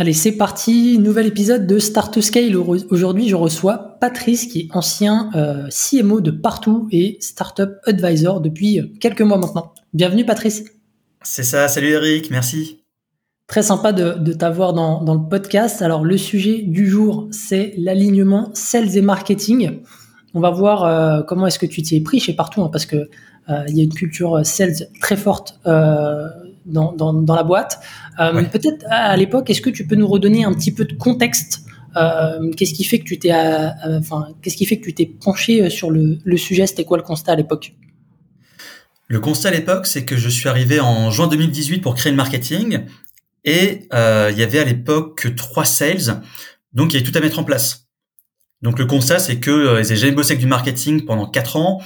Allez, c'est parti, nouvel épisode de Start to Scale. Aujourd'hui, je reçois Patrice, qui est ancien euh, CMO de Partout et Startup Advisor depuis quelques mois maintenant. Bienvenue, Patrice. C'est ça, salut Eric, merci. Très sympa de, t'avoir dans, le podcast. Alors, le sujet du jour, c'est l'alignement sales et marketing. On va voir euh, comment est-ce que tu t'y es pris chez Partout, hein, parce que euh, il y a une culture sales très forte dans, dans, la boîte. Euh, peut-être à l'époque, est-ce que tu peux nous redonner un petit peu de contexte euh, Qu'est-ce qui fait que tu t'es, euh, enfin, qu'est-ce qui fait que tu t'es penché sur le, le sujet? C'était quoi le constat à l'époque? Le constat à l'époque, c'est que je suis arrivé en juin 2018 pour créer le marketing et il y avait à l'époque que trois sales, donc il y avait tout à mettre en place. Donc le constat, c'est que ils jamais bossé avec du marketing pendant quatre ans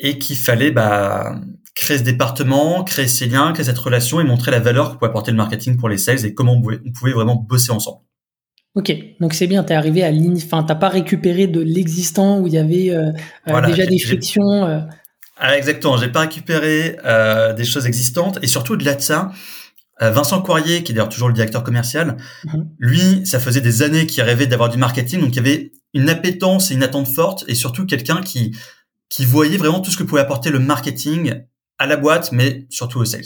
et qu'il fallait bah, créer ce département, créer ces liens, créer cette relation et montrer la valeur que pouvait apporter le marketing pour les sales et comment on pouvait, vraiment bosser ensemble. Ok, donc c'est bien, tu es arrivé à ligne, enfin t'as pas récupéré de l'existant où il y avait euh, euh, déjà des frictions. Euh. Ah, exactement, j'ai pas récupéré des choses existantes et surtout au-delà de ça, Vincent Coirier, qui est d'ailleurs toujours le directeur commercial, mhm. lui, ça faisait des années qu'il rêvait d'avoir du marketing, donc il y avait une appétence et une attente forte et surtout quelqu'un qui qui voyait vraiment tout ce que pouvait apporter le marketing à la boîte, mais surtout aux sales.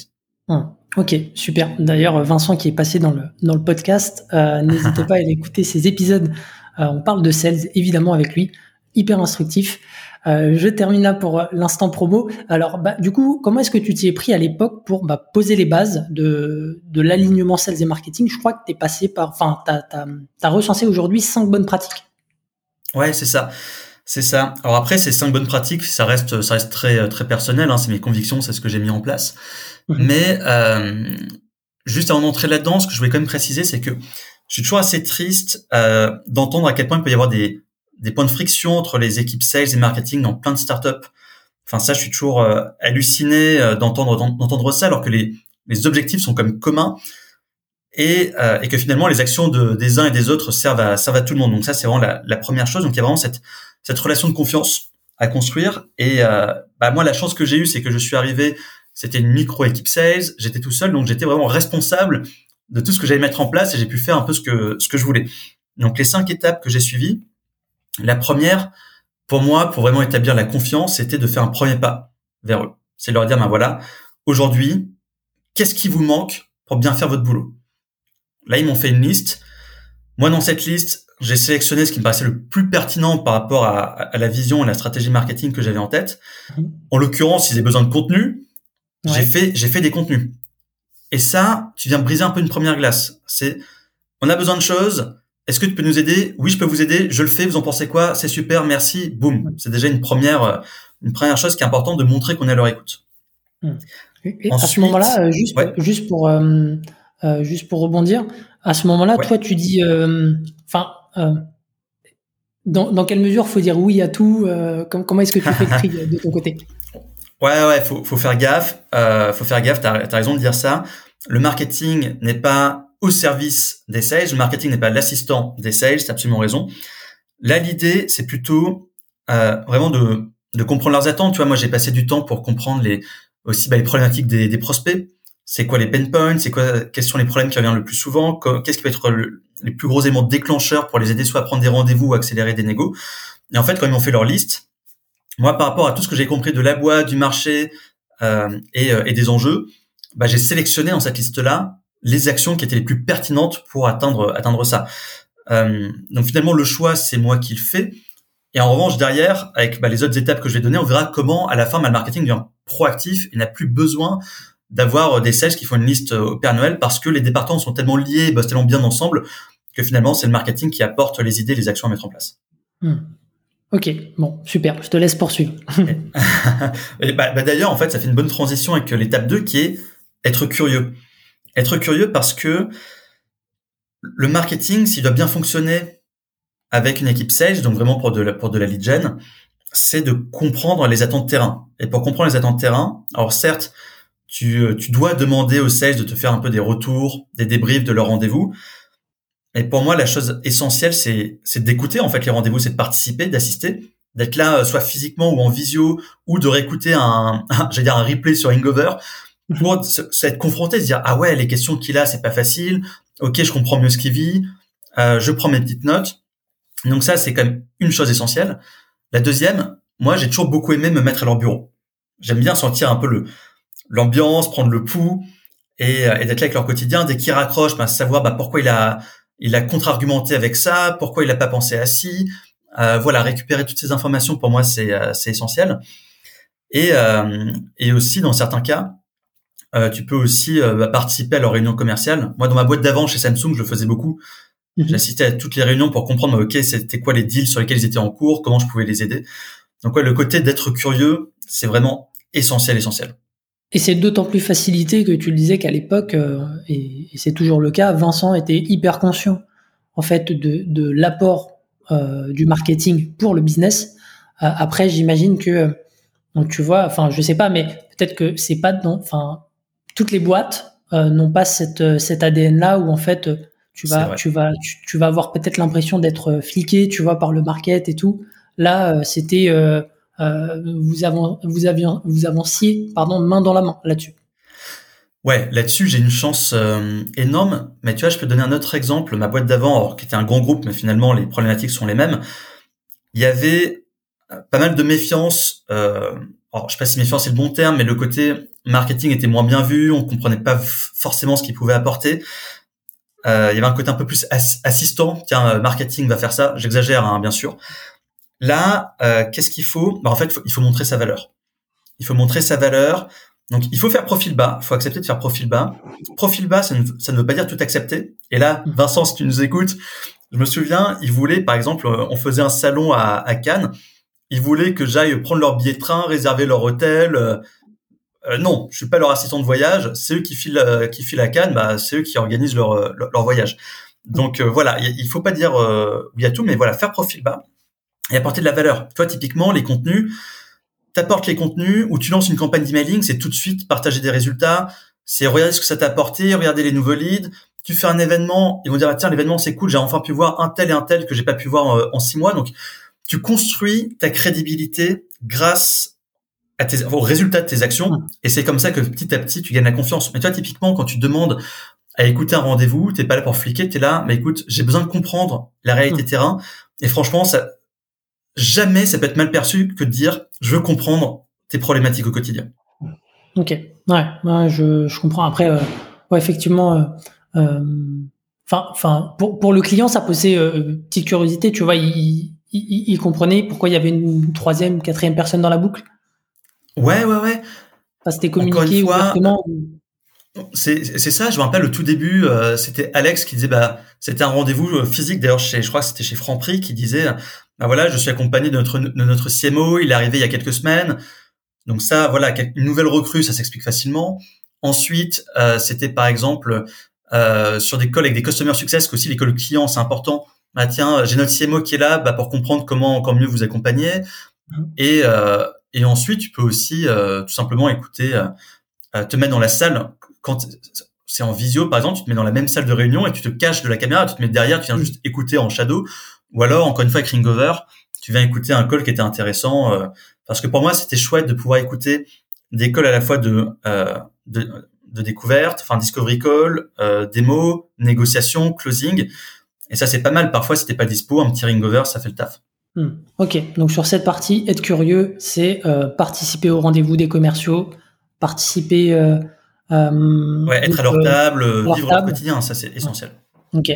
Hum, ok, super. D'ailleurs, Vincent qui est passé dans le dans le podcast, euh, n'hésitez pas à aller écouter ces épisodes. Euh, on parle de sales évidemment avec lui, hyper instructif. Euh, je termine là pour l'instant promo. Alors, bah, du coup, comment est-ce que tu t'y es pris à l'époque pour bah, poser les bases de, de l'alignement sales et marketing? Je crois que tu es passé par, enfin, tu as, as, recensé aujourd'hui cinq bonnes pratiques. Ouais, c'est ça. C'est ça. Alors après, ces cinq bonnes pratiques, ça reste, ça reste très, très personnel. Hein, c'est mes convictions, c'est ce que j'ai mis en place. Mhm. Mais euh, juste avant d'entrer là-dedans, ce que je voulais quand même préciser, c'est que je suis toujours assez triste euh, d'entendre à quel point il peut y avoir des, des points de friction entre les équipes sales et marketing dans plein de startups. Enfin, ça, je suis toujours euh, halluciné euh, d'entendre d'entendre ça, alors que les, les objectifs sont comme communs et, euh, et que finalement les actions de, des uns et des autres servent à, servent à tout le monde. Donc ça, c'est vraiment la, la, première chose. Donc il y a vraiment cette cette relation de confiance à construire. Et euh, bah, moi, la chance que j'ai eue, c'est que je suis arrivé, c'était une micro-équipe sales, j'étais tout seul, donc j'étais vraiment responsable de tout ce que j'allais mettre en place et j'ai pu faire un peu ce que, ce que je voulais. Donc les cinq étapes que j'ai suivies, la première, pour moi, pour vraiment établir la confiance, c'était de faire un premier pas vers eux. C'est leur dire, ben voilà, aujourd'hui, qu'est-ce qui vous manque pour bien faire votre boulot? Là, ils m'ont fait une liste. Moi, dans cette liste, j'ai sélectionné ce qui me paraissait le plus pertinent par rapport à, la vision et la stratégie marketing que j'avais en tête. Mhm. En l'occurrence, ils avaient besoin de contenu. J'ai fait, j'ai fait des contenus. Et ça, tu viens briser un peu une première glace. C'est, on a besoin de choses. Est-ce que tu peux nous aider? Oui, je peux vous aider. Je le fais. Vous en pensez quoi? C'est super. Merci. Boum. C'est déjà une première, une première chose qui est importante de montrer qu'on est à leur écoute. Mhm. à ce moment-là, euh, juste, juste pour, euh, euh, juste pour rebondir, à ce moment-là, toi, tu dis, enfin, euh, dans, dans, quelle mesure faut dire oui à tout euh, Comment est-ce que tu fais le tri de, ton côté? Ouais, ouais, faut, faut faire gaffe. Euh, faut faire gaffe. T'as as raison de dire ça. Le marketing n'est pas au service des sales. Le marketing n'est pas l'assistant des sales. T'as absolument raison. Là, l'idée, c'est plutôt euh, vraiment de, de comprendre leurs attentes. Tu vois, moi, j'ai passé du temps pour comprendre les aussi bah, les problématiques des, des prospects. C'est quoi les pain points? C'est quoi Quels sont les problèmes qui reviennent le plus souvent? Qu'est-ce qui va être le, les plus gros éléments déclencheurs pour les aider soit à prendre des rendez-vous ou accélérer des négos? Et en fait, quand ils m'ont fait leur liste, moi, par rapport à tout ce que j'ai compris de la boîte, du marché euh, et, euh, et, des enjeux, bah, j'ai sélectionné dans cette liste-là les actions qui étaient les plus pertinentes pour atteindre atteindre ça. Euh, donc finalement, le choix, c'est moi qui le fais. Et en revanche, derrière, avec bah, les autres étapes que je vais donner, on verra comment, à la fin, bah, le marketing devient proactif et n'a plus besoin d'avoir des sales qui font une liste au Père Noël parce que les départements sont tellement liés, bossent tellement bien ensemble que finalement, c'est le marketing qui apporte les idées, les actions à mettre en place. Hmm. Ok, bon, super, je te laisse poursuivre. et bah, bah, D'ailleurs, en fait, ça fait une bonne transition avec l'étape 2 qui est être curieux. Être curieux parce que le marketing, s'il doit bien fonctionner avec une équipe sales, donc vraiment pour de la, pour de la lead gen, c'est de comprendre les attentes terrain. Et pour comprendre les attentes terrain, alors certes, tu, tu dois demander aux sales de te faire un peu des retours, des débriefs de leur rendez-vous. Et pour moi, la chose essentielle, c'est, c'est d'écouter en fait les rendez-vous, c'est de participer, d'assister, d'être là, euh, soit physiquement ou en visio, ou de réécouter un, un j'allais dire un replay sur Hangover pour s'être confronté, se dire ah ouais les questions qu'il a c'est pas facile, ok je comprends mieux ce qu'il vit, euh, je prends mes petites notes. Donc ça c'est quand même une chose essentielle. La deuxième, moi j'ai toujours beaucoup aimé me mettre à leur bureau. J'aime bien sentir un peu le l'ambiance, prendre le pouls et, euh, et d'être là avec leur quotidien. Dès qu'ils raccrochent, bah, savoir bah, pourquoi il a il a contre-argumenté avec ça, pourquoi il n'a pas pensé à ci. Euh, voilà, récupérer toutes ces informations pour moi c'est euh, essentiel. Et euh, et aussi dans certains cas, euh, tu peux aussi euh, bah, participer à leurs réunions commerciales. Moi, dans ma boîte d'avant chez Samsung, je le faisais beaucoup. Mhm. J'assistais à toutes les réunions pour comprendre, ok, c'était quoi les deals sur lesquels ils étaient en cours, comment je pouvais les aider. Donc, ouais, le côté d'être curieux, c'est vraiment essentiel, essentiel. Et c'est d'autant plus facilité que tu le disais qu'à l'époque, euh, et, c'est toujours le cas, Vincent était hyper conscient en fait de, de l'apport du marketing pour le business. après, j'imagine que donc tu vois, enfin je sais pas, mais peut-être que c'est pas enfin toutes les boîtes euh, n'ont pas cette, euh, cet ADN là où en fait euh, tu vas tu vas tu, vas avoir peut-être l'impression d'être fliqué, tu vois, par le market et tout. Là, c'était vous avant, vous vous avanciez pardon main dans la main là-dessus. Ouais, là-dessus, j'ai une chance énorme. Mais tu vois, je peux donner un autre exemple. Ma boîte d'avant, qui était un grand groupe, mais finalement, les problématiques sont les mêmes. Il y avait pas mal de méfiance. Euh, alors, je sais pas si méfiance c'est le bon terme, mais le côté marketing était moins bien vu, on comprenait pas forcément ce qu'il pouvait apporter. Euh, il y avait un côté un peu plus assistant. Tiens, euh, marketing va faire ça. J'exagère, hein, bien sûr. Là, euh, qu'est-ce qu'il faut? Bah, En fait, il faut montrer sa valeur. Il faut montrer sa valeur. Donc, il faut faire profil bas. Il faut accepter de faire profil bas. Profil bas, ça ne, ça ne veut pas dire tout accepter. Et là, mmh. Vincent, si tu nous écoutes, je me souviens, il voulait, par exemple, on faisait un salon à, à Cannes. Il voulait que j'aille prendre leur billet de train, réserver leur hôtel, euh, non, je suis pas leur assistant de voyage. C'est eux qui filent, euh, qui filent à Cannes. Bah, c'est eux qui organisent leur, euh, leur, voyage. Donc voilà, il faut pas dire oui à tout, mais voilà, faire profil bas et apporter de la valeur. Toi, typiquement, les contenus, t'apportes les contenus ou tu lances une campagne d'emailing, c'est tout de suite partager des résultats. C'est regarder ce que ça t'a apporté, regarder les nouveaux leads. Tu fais un événement, ils vont dire ah, tiens l'événement c'est cool, j'ai enfin pu voir un tel et un tel que j'ai pas pu voir en six mois. Donc tu construis ta crédibilité grâce à tes, au résultat de tes actions. Et c'est comme ça que petit à petit, tu gagnes la confiance. Mais toi, typiquement, quand tu demandes à écouter un rendez-vous, t'es pas là pour fliquer, t'es là, mais écoute, j'ai besoin de comprendre la réalité terrain. Et franchement, ça, jamais ça peut être mal perçu que de dire, je veux comprendre tes problématiques au quotidien. Ok, ouais, ouais je, je comprends. Après, euh, ouais, effectivement, euh, euh, enfin, enfin, pour, pour le client, ça posait euh, petite curiosité. Tu vois, il, il, il, comprenait pourquoi il y avait une troisième, quatrième personne dans la boucle. Ouais, ouais, ouais. c'était communiqué ouvertement. C'est c'est ça. Je me rappelle le tout début, euh, c'était Alex qui disait bah c'était un rendez-vous physique. D'ailleurs, je crois que c'était chez Franprix qui disait bah voilà, je suis accompagné de notre de notre CMO. Il est arrivé il y a quelques semaines. Donc ça, voilà, une nouvelle recrue, ça s'explique facilement. Ensuite, euh, c'était par exemple euh, sur des calls avec des customer success, aussi les calls clients, c'est important. Bah tiens, j'ai notre CMO qui est là bah, pour comprendre comment encore mieux vous accompagner. Mmh. Et euh, et ensuite, tu peux aussi euh, tout simplement écouter, te mettre dans la salle quand c'est en visio, par exemple, tu te mets dans la même salle de réunion et tu te caches de la caméra, tu te mets derrière, tu viens juste écouter en shadow. Ou alors, encore une fois, avec Ringover, tu viens écouter un call qui était intéressant. parce que pour moi, c'était chouette de pouvoir écouter des calls à la fois de, de, de découverte, enfin discovery call, démo, négociation, closing. Et ça, c'est pas mal. Parfois, si t'es pas dispo, un petit ringover, ça fait le taf. Hmm. Ok, donc sur cette partie, être curieux, c'est euh, participer au rendez-vous des commerciaux, participer. Euh, euh, ouais, être à leur table, vivre leur quotidien, ça c'est essentiel. Ok.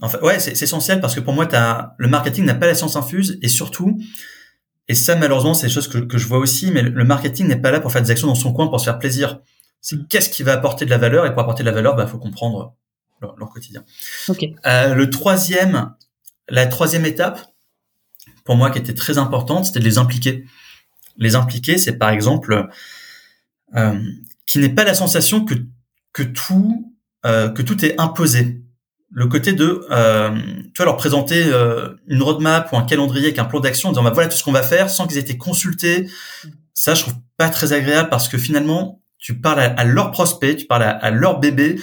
Enfin, ouais, c'est essentiel parce que pour moi, as, le marketing n'a pas la science infuse et surtout, et ça malheureusement, c'est des choses que, que je vois aussi, mais le marketing n'est pas là pour faire des actions dans son coin pour se faire plaisir. C'est hmm. qu'est-ce qui va apporter de la valeur et pour apporter de la valeur, bah faut comprendre leur, leur quotidien. Ok. le troisième, la troisième étape, pour moi qui était très importante, c'était de les impliquer. Les impliquer, c'est par exemple euh, qui n'est pas la sensation que que tout euh, que tout est imposé. Le côté de, euh, tu vois, leur présenter euh, une roadmap ou un calendrier avec un plan d'action, en disant bah, voilà tout ce qu'on va faire, sans qu'ils aient été consultés. Ça, je trouve pas très agréable parce que finalement, tu parles à, leurs prospects, tu parles à, à leur bébé,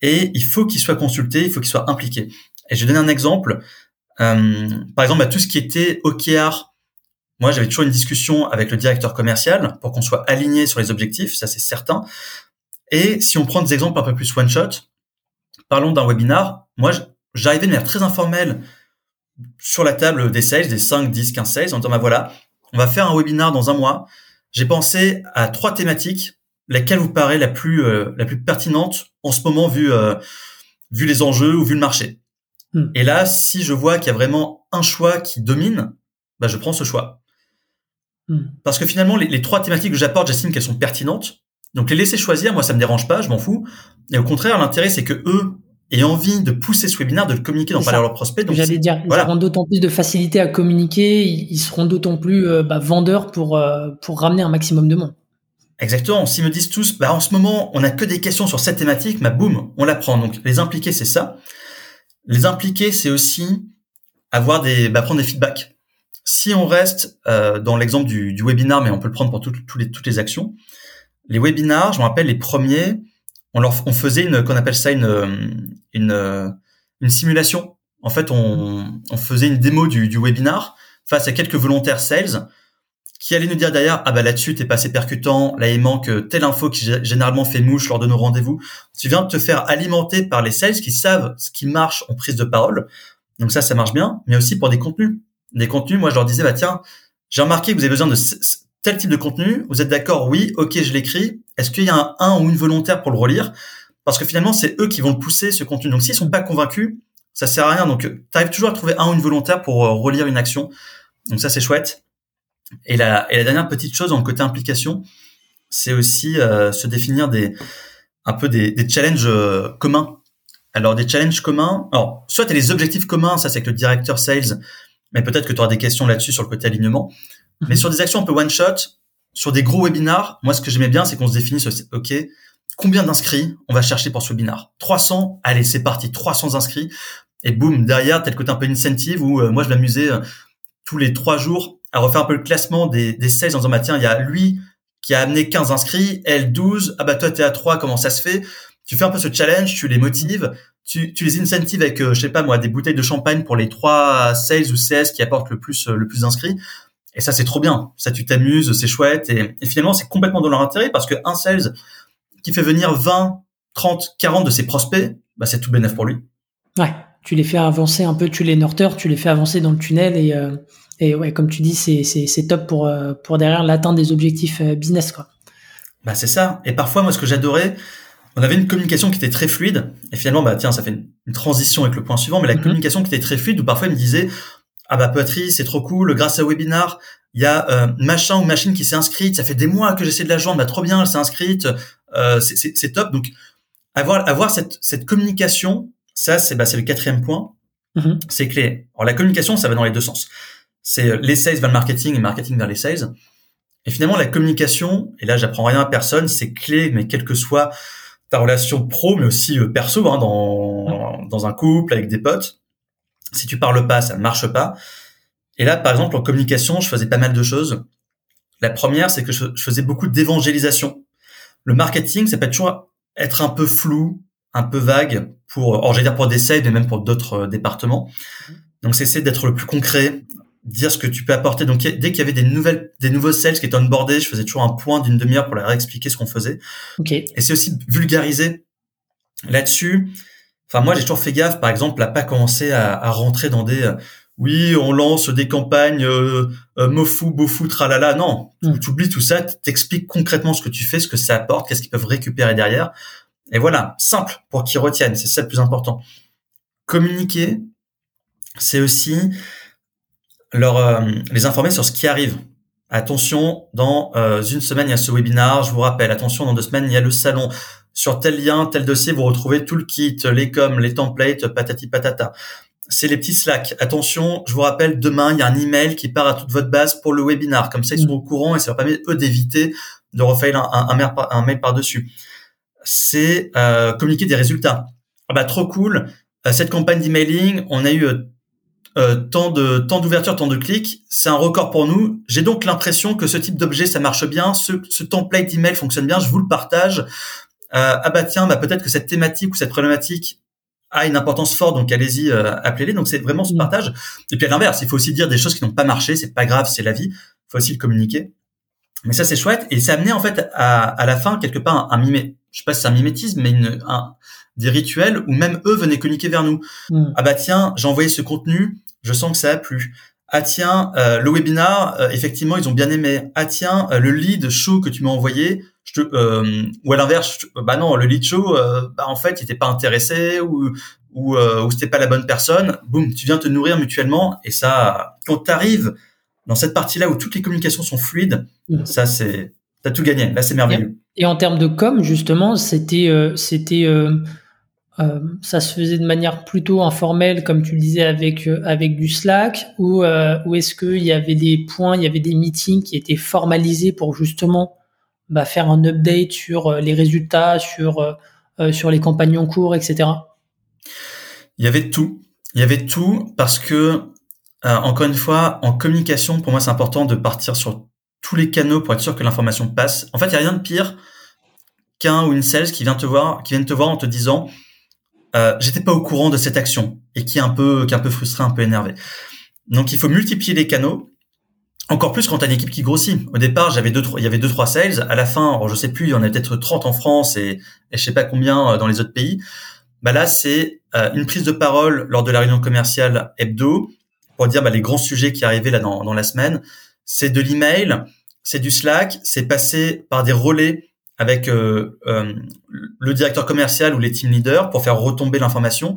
et il faut qu'ils soient consultés, il faut qu'ils soient impliqués. Et je vais donner un exemple. Euh, par exemple, à tout ce qui était OKR, moi, j'avais toujours une discussion avec le directeur commercial pour qu'on soit aligné sur les objectifs, ça c'est certain. Et si on prend des exemples un peu plus one shot, parlons d'un webinar. Moi, j'arrivais de manière très informelle sur la table des sales, des 5, 10, 15 sales, en disant, bah voilà, on va faire un webinar dans un mois. J'ai pensé à trois thématiques, laquelle vous paraît la plus, euh, la plus pertinente en ce moment vu, euh, vu les enjeux ou vu le marché. Hmm. Et là, si je vois qu'il y a vraiment un choix qui domine, bah, je prends ce choix. Hmm. Parce que finalement, les, les trois thématiques que j'apporte, j'estime qu'elles sont pertinentes. Donc les laisser choisir, moi ça me dérange pas, je m'en fous. Et au contraire, l'intérêt c'est que eux aient envie de pousser ce webinaire, de le communiquer, d'en parler à leurs prospects. Donc j'allais dire, ils auront d'autant plus de facilité à communiquer, ils seront d'autant plus euh, bah, vendeurs pour euh, pour ramener un maximum de monde. Exactement. S'ils me disent tous, bah en ce moment on a que des questions sur cette thématique, bah boum, on la prend. Donc les impliquer c'est ça. Les impliquer c'est aussi avoir des, bah, prendre des feedbacks. Si on reste euh, dans l'exemple du, du webinar, mais on peut le prendre pour toutes les, toutes les actions, les webinars, je me rappelle les premiers, on leur on faisait une qu'on appelle ça une une une simulation. En fait, on, on faisait une démo du, du webinar face à quelques volontaires sales qui allaient nous dire derrière ah bah là-dessus t'es pas assez percutant, là il manque telle info qui généralement fait mouche lors de nos rendez-vous. Tu viens de te faire alimenter par les sales qui savent ce qui marche en prise de parole. Donc ça ça marche bien, mais aussi pour des contenus. Des contenus, moi je leur disais bah tiens, j'ai remarqué que vous avez besoin de tel type de contenu, vous êtes d'accord? Oui, ok, je l'écris. Est-ce qu'il y a un, ou une volontaire pour le relire? Parce que finalement, c'est eux qui vont le pousser, ce contenu. Donc, s'ils sont pas convaincus, ça sert à rien. Donc, tu arrives toujours à trouver un ou une volontaire pour euh, relire une action. Donc, ça, c'est chouette. Et la, et la dernière petite chose, en côté implication, c'est aussi euh, se définir des un peu des, des challenges euh, communs. Alors, des challenges communs. Alors, soit tu as les objectifs communs, ça, c'est avec le directeur sales, mais peut-être que tu auras des questions là-dessus sur le côté alignement. Mais sur des actions un peu one shot, sur des gros webinars, moi, ce que j'aimais bien, c'est qu'on se définisse, OK, combien d'inscrits on va chercher pour ce webinar? 300, allez, c'est parti, 300 inscrits. Et boum, derrière, tel côté un peu incentive où euh, moi, je m'amusais euh, tous les trois jours à refaire un peu le classement des, des sales en disant, bah, tiens, il y a lui qui a amené 15 inscrits, elle 12, ah bah toi, t'es à 3, comment ça se fait? Tu fais un peu ce challenge, tu les motives, tu, tu les incentives avec, euh, je sais pas moi, des bouteilles de champagne pour les trois sales ou CS qui apportent le plus, le plus d'inscrits. Et ça, c'est trop bien. Ça, tu t'amuses, c'est chouette. Et, finalement, c'est complètement dans leur intérêt parce que un sales qui fait venir 20, 30, 40 de ses prospects, bah, c'est tout bénéf pour lui. Ouais, tu les fais avancer un peu, tu les nurtures, tu les fais avancer dans le tunnel et, euh, et ouais, comme tu dis, c'est, c'est, c'est top pour, euh, pour derrière l'atteinte des objectifs euh, business, quoi. Bah, c'est ça. Et parfois, moi, ce que j'adorais, on avait une communication qui était très fluide. Et finalement, bah, tiens, ça fait une, transition avec le point suivant, mais la mm-hmm. communication qui était très fluide où parfois il me disait, ah bah Patrice, c'est trop cool, grâce à webinar, il y a euh, machin ou machine qui s'est inscrite, ça fait des mois que j'essaie de la joindre, bah trop bien, elle s'est inscrite, euh, c'est top. Donc avoir avoir cette cette communication, ça c'est bah c'est le quatrième point, mm-hmm. c'est clé. Alors la communication, ça va dans les deux sens. C'est euh, les sales vers le marketing et marketing vers les sales. Et finalement la communication, et là j'apprends rien à personne, c'est clé, mais quelle que soit ta relation pro, mais aussi euh, perso, hein, dans dans un couple avec des potes si tu parles pas, ça ne marche pas. Et là, par exemple, en communication, je faisais pas mal de choses. La première, c'est que je, faisais beaucoup d'évangélisation. Le marketing, ça peut toujours être un peu flou, un peu vague pour, or j'allais dire pour des sales, mais même pour d'autres euh, départements. Donc, c'est essayer d'être le plus concret, dire ce que tu peux apporter. Donc, dès qu'il y avait des nouvelles, des nouveaux sales qui étaient onboardés, je faisais toujours un point d'une demi-heure pour leur expliquer ce qu'on faisait. Okay. Et c'est aussi vulgariser là-dessus. Enfin, moi, j'ai toujours fait gaffe, par exemple, à pas commencer à, à rentrer dans des euh, oui, on lance des campagnes euh, euh mofu, bofu, tralala. Non, mm. tu oublies tout ça, t'expliques concrètement ce que tu fais, ce que ça apporte, qu'est-ce qu'ils peuvent récupérer derrière. Et voilà, simple pour qu'ils retiennent, c'est ça le plus important. Communiquer, c'est aussi leur euh, les informer sur ce qui arrive. Attention, dans une semaine il y a ce webinar, je vous rappelle. Attention, dans deux semaines il y a le salon sur tel lien, tel dossier, vous retrouvez tout le kit, les coms, les templates, patati patata. C'est les petits Slack. Attention, je vous rappelle, demain, il y a un email qui part à toute votre base pour le webinar. Comme ça, ils sont au courant et ça leur permet, eux, d'éviter de refaire un, mail par-dessus. c'est euh, communiquer des résultats. Ah bah trop cool, euh, cette campagne d'emailing, on a eu euh, tant de tant d'ouverture, tant de clics, c'est un record pour nous. J'ai donc l'impression que ce type d'objet ça marche bien, ce, ce template d'email fonctionne bien, je vous le partage. Ah bah tiens, bah peut-être que cette thématique ou cette problématique a une importance forte, donc allez-y, appelez-les. Donc c'est vraiment ce mmh. partage. Et puis à l'inverse, il faut aussi dire des choses qui n'ont pas marché, c'est pas grave, c'est la vie. Il faut aussi le communiquer. Mais ça c'est chouette et ça amenait en fait à, à la fin quelque part un, un mimé, je sais pas si c'est un mimétisme, mais une, un, des rituels où même eux venaient communiquer vers nous. Hmm. Ah bah tiens, j'ai envoyé ce contenu, je sens que ça a plu. Ah tiens, euh, le webinar, euh, effectivement, ils ont bien aimé. Ah tiens, euh, le lead show que tu m'as envoyé, je te, ou à l'inverse, bah non, le lead show, bah en fait, il était pas intéressé ou ou, ou c'était pas la bonne personne. Boum, tu viens te nourrir mutuellement et ça, quand t'arrives dans cette partie-là où toutes les communications sont fluides, mm. ça c'est t'as tout gagné. Là, c'est merveilleux. Et, en termes de com, justement, c'était euh, c'était euh, euh, ça se faisait de manière plutôt informelle, comme tu le disais, avec avec du Slack, ou ou est-ce qu'il y avait des points, il y avait des meetings qui étaient formalisés pour justement bah, faire un update sur les résultats, sur sur les campagnes en cours, etc. Il y avait tout. Il y avait tout parce que euh, encore une fois, en communication, pour moi, c'est important de partir sur tous les canaux pour être sûr que l'information passe. En fait, il n'y a rien de pire qu'un ou une sales qui vient te voir, qui vient te voir en te disant euh, j'étais pas au courant de cette action et qui est un peu qui est un peu frustré, un peu énervé. Donc il faut multiplier les canaux. Encore plus quand tu as une équipe qui grossit. Au départ, j'avais deux, il y avait deux, trois sales. À la fin, je sais plus, il y en a peut-être 30 en France et, et je sais pas combien euh, dans les autres pays. Bah là, c'est euh, une prise de parole lors de la réunion commerciale hebdo pour dire bah, les grands sujets qui arrivaient là dans, la semaine. C'est de l'email, c'est du Slack, c'est passé par des relais avec euh, le directeur commercial ou les team leaders pour faire retomber l'information.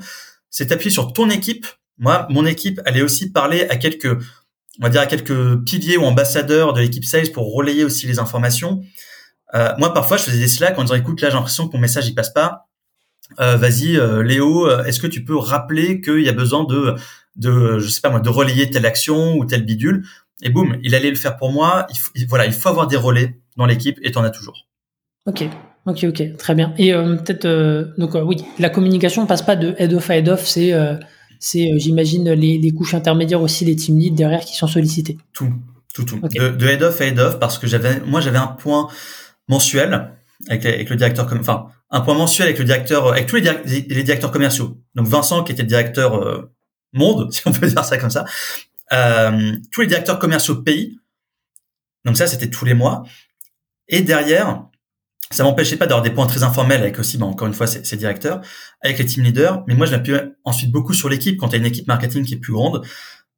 C'est appuyé sur ton équipe. Moi, mon équipe, est aussi parler à quelques, on va dire à quelques piliers ou ambassadeurs de l'équipe sales pour relayer aussi les informations. Euh, moi, parfois, je faisais des Slack en disant écoute, là, j'ai l'impression que mon message il passe pas. Euh, vas-y, euh, Léo, est-ce que tu peux rappeler qu'il y a besoin de de, je sais pas moi, de relayer telle action ou tel bidule? Et boum, il allait le faire pour moi. Il voilà, il faut avoir des relais dans l'équipe et t'en as toujours. Ok, ok, ok, très bien. Et euh, peut-être, euh, donc euh, oui, la communication passe pas de head off à head off, c'est, c'est, j'imagine les, les, couches intermédiaires aussi, les team leads derrière qui sont sollicités. Tout, tout, tout. De, de, head off à head off parce que j'avais, moi j'avais un point mensuel avec, avec le directeur, comme, enfin un point mensuel avec le directeur, avec tous les, les directeurs commerciaux. Donc Vincent qui était le directeur monde, si on peut dire ça comme ça, euh, tous les directeurs commerciaux pays. Donc ça, c'était tous les mois. Et derrière, ça m'empêchait pas d'avoir des points très informels avec aussi, ben, encore une fois, ces, directeurs, avec les team leaders. Mais moi, je m'appuie ensuite beaucoup sur l'équipe. Quand tu as une équipe marketing qui est plus grande,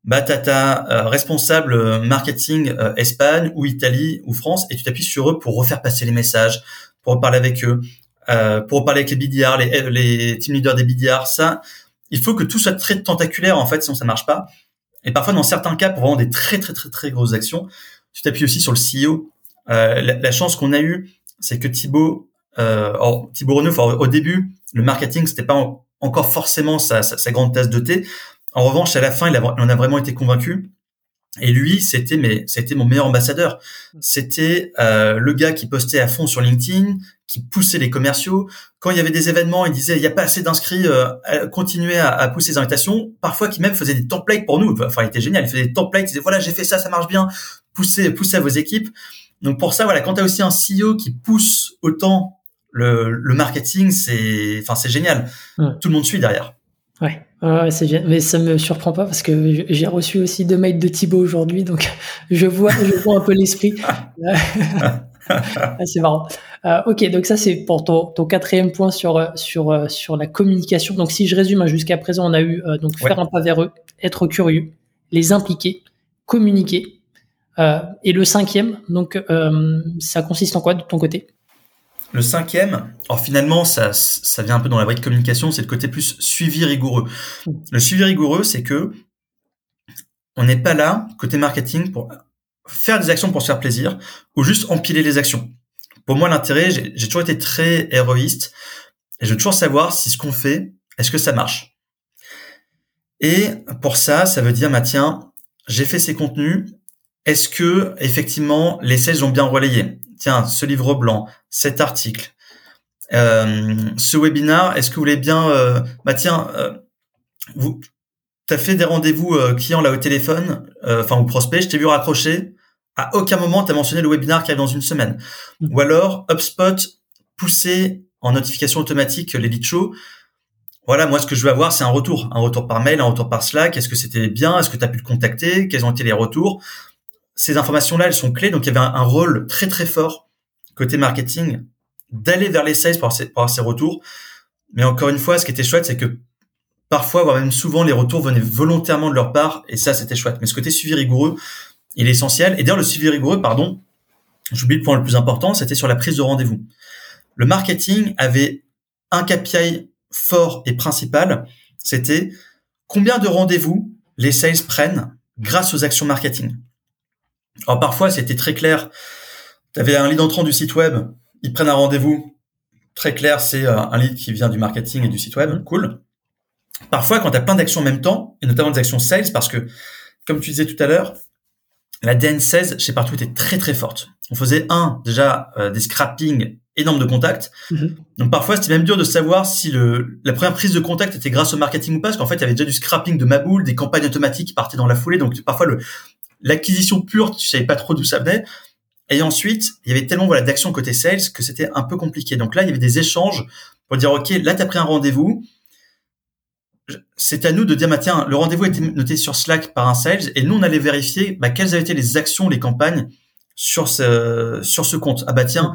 bah, tu euh, responsable euh, marketing euh, Espagne ou Italie ou France et tu t'appuies sur eux pour refaire passer les messages, pour parler avec eux, euh, pour parler avec les BDR, les, les team leaders des BDR. Ça, il faut que tout soit très tentaculaire en fait, sinon ça marche pas. Et parfois, dans certains cas, pour vraiment des très très très très grosses actions, tu t'appuies aussi sur le CEO. Euh, la, chance qu'on a eue, c'est que Thibaut, euh, Thibaut Renaud, au début, le marketing c'était pas encore forcément sa, sa, grande tasse de thé. En revanche, à la fin, il, a, en a vraiment été convaincu. Et lui, c'était mais c'était mon meilleur ambassadeur. C'était euh, le gars qui postait à fond sur LinkedIn, qui poussait les commerciaux. Quand il y avait des événements, il disait il n'y a pas assez d'inscrits, euh, continuez à, à, pousser les invitations. Parfois, qui même faisait des templates pour nous. Enfin, il était génial. Il faisait des templates. Il disait voilà, j'ai fait ça, ça marche bien. Poussez, poussez à vos équipes. Donc pour ça, voilà, quand tu as aussi un CEO qui pousse autant le, le marketing, c'est, enfin, c'est génial. Tout le monde suit derrière. Ouais. Ouais, c'est bien, mais ça me surprend pas parce que j'ai reçu aussi deux mails de Thibaut aujourd'hui, donc je vois, je vois un peu l'esprit. Ah, c'est marrant. Euh, ok, donc ça c'est pour ton, ton, quatrième point sur sur sur la communication. Donc si je résume, hein, jusqu'à présent on a eu euh, donc faire un pas vers eux, être curieux, les impliquer, communiquer. Euh, et le cinquième, donc euh, ça consiste en quoi de ton côté? Le cinquième, alors finalement, ça, ça vient un peu dans la brique communication, c'est le côté plus suivi rigoureux. Le suivi rigoureux, c'est que on n'est pas là, côté marketing, pour faire des actions pour se faire plaisir ou juste empiler les actions. Pour moi, l'intérêt, j'ai toujours été très héroïste et je veux toujours savoir si ce qu'on fait, est-ce que ça marche? Et pour ça, ça veut dire, bah, tiens, j'ai fait ces contenus, est-ce que effectivement les sales ont bien relayé? Tiens, ce livre blanc, cet article, ce webinar, est-ce que vous voulez bien, bah tiens, vous, t'as fait des rendez-vous clients là au téléphone, enfin au prospect, je t'ai vu raccrocher. À aucun moment t'as mentionné le webinar qui arrive dans une semaine. Mmh. Ou alors HubSpot pousser en notification automatique les lead shows voilà, moi, ce que je veux avoir, c'est un retour. Un retour par mail, un retour par Slack. Est-ce que c'était bien? Est-ce que tu as pu le contacter? Quels ont été les retours? Ces informations-là, elles sont clés. Donc, il y avait un, rôle très, très fort côté marketing d'aller vers les sales pour avoir, ces, retours. Mais encore une fois, ce qui était chouette, c'est que parfois, voire même souvent, les retours venaient volontairement de leur part. Et ça, c'était chouette. Mais ce côté suivi rigoureux, il est essentiel. Et d'ailleurs, le suivi rigoureux, pardon, j'oublie le point le plus important, c'était sur la prise de rendez-vous. Le marketing avait un KPI fort et principal, c'était combien de rendez-vous les sales prennent grâce aux actions marketing. Alors parfois, c'était très clair. Tu avais un lead entrant du site web, ils prennent un rendez-vous. Très clair, c'est euh, un lead qui vient du marketing et du site web. Cool. Parfois, quand tu as plein d'actions en même temps, et notamment des actions sales, parce que, comme tu disais tout à l'heure, la DN16 chez Partout était très très forte. On faisait un, déjà, euh, des scrapping énorme de contacts. Mhm. Donc parfois, c'était même dur de savoir si le, la première prise de contact était grâce au marketing ou pas, parce qu'en fait, il y avait déjà du scrapping de Maboule, des campagnes automatiques qui partaient dans la foulée. Donc parfois, le, l'acquisition pure, tu savais pas trop d'où ça venait. Et ensuite, il y avait tellement voilà d'actions côté sales que c'était un peu compliqué. Donc là, il y avait des échanges pour dire ok, là tu as pris un rendez-vous. C'est à nous de dire bah tiens, le rendez-vous était noté sur Slack par un sales et nous on allait vérifier bah, quelles avaient été les actions, les campagnes sur ce sur ce compte. Ah bah tiens,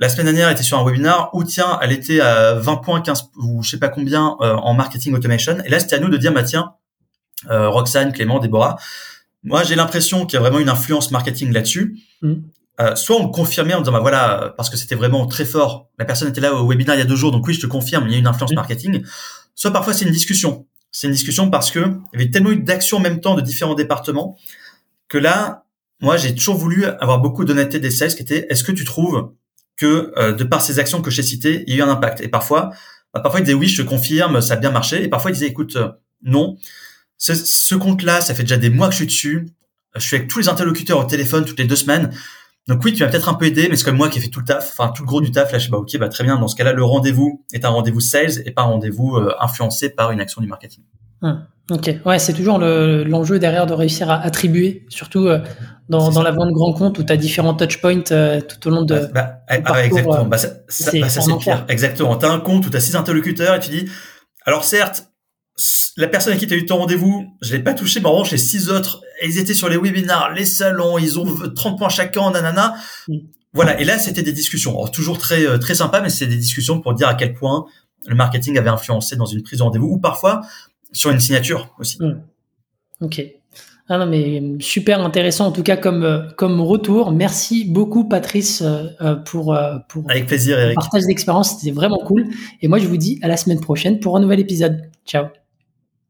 la semaine dernière, elle était sur un webinar où tiens, elle était à 20 points, 15 ou je sais pas combien euh, en marketing automation. Et là, c'était à nous de dire, bah tiens, euh, Roxane, Clément, Déborah, moi j'ai l'impression qu'il y a vraiment une influence marketing là-dessus. Mm. Euh, soit on le confirmait en disant, bah voilà, parce que c'était vraiment très fort. La personne était là au webinar il y a deux jours, donc oui, je te confirme, il y a une influence mm. marketing. Soit parfois c'est une discussion. C'est une discussion parce que il y avait tellement eu d'actions en même temps de différents départements que là, moi j'ai toujours voulu avoir beaucoup d'honnêteté des sales qui était, est-ce que tu trouves que euh, de par ces actions que j'ai citées, il y a eu un impact? Et parfois, bah, parfois ils disaient oui, je te confirme, ça a bien marché. Et parfois ils disaient écoute, euh, non, ce, ce compte-là, ça fait déjà des mois que je suis dessus. Je suis avec tous les interlocuteurs au téléphone toutes les deux semaines. Donc oui, tu m'as peut-être un peu aidé, mais c'est comme moi qui ai fait tout le taf, enfin tout le gros du taf. Là, je sais pas, ok, bah très bien. Dans ce cas-là, le rendez-vous est un rendez-vous sales et pas un rendez-vous euh, influencé par une action du marketing. Hum, ok, ouais, c'est toujours l'enjeu derrière de réussir à attribuer, surtout dans, dans la vente grand compte où tu as différents touchpoints euh, tout au long de. Bah, bah, ah, exactement. bah, ça, ça, bah, c'est pire. Exactement. Tu as un compte où tu as six interlocuteurs et tu dis alors certes, la personne à qui tu as eu ton rendez-vous, je l'ai pas touché, mais en revanche, les six autres, ils étaient sur les webinars, les salons, ils ont 30 points chacun, nanana. Mm. Voilà. Et là, c'était des discussions. Alors, toujours très, euh, très sympa, mais c'est des discussions pour dire à quel point le marketing avait influencé dans une prise de rendez-vous ou parfois sur une signature aussi. Mm. Ok. Ah non, mais super intéressant en tout cas comme, euh, comme retour. Merci beaucoup Patrice euh, euh, pour, pour Avec plaisir, Eric. partage d'expérience. C'était vraiment cool. Et moi, je vous dis à la semaine prochaine pour un nouvel épisode. Ciao.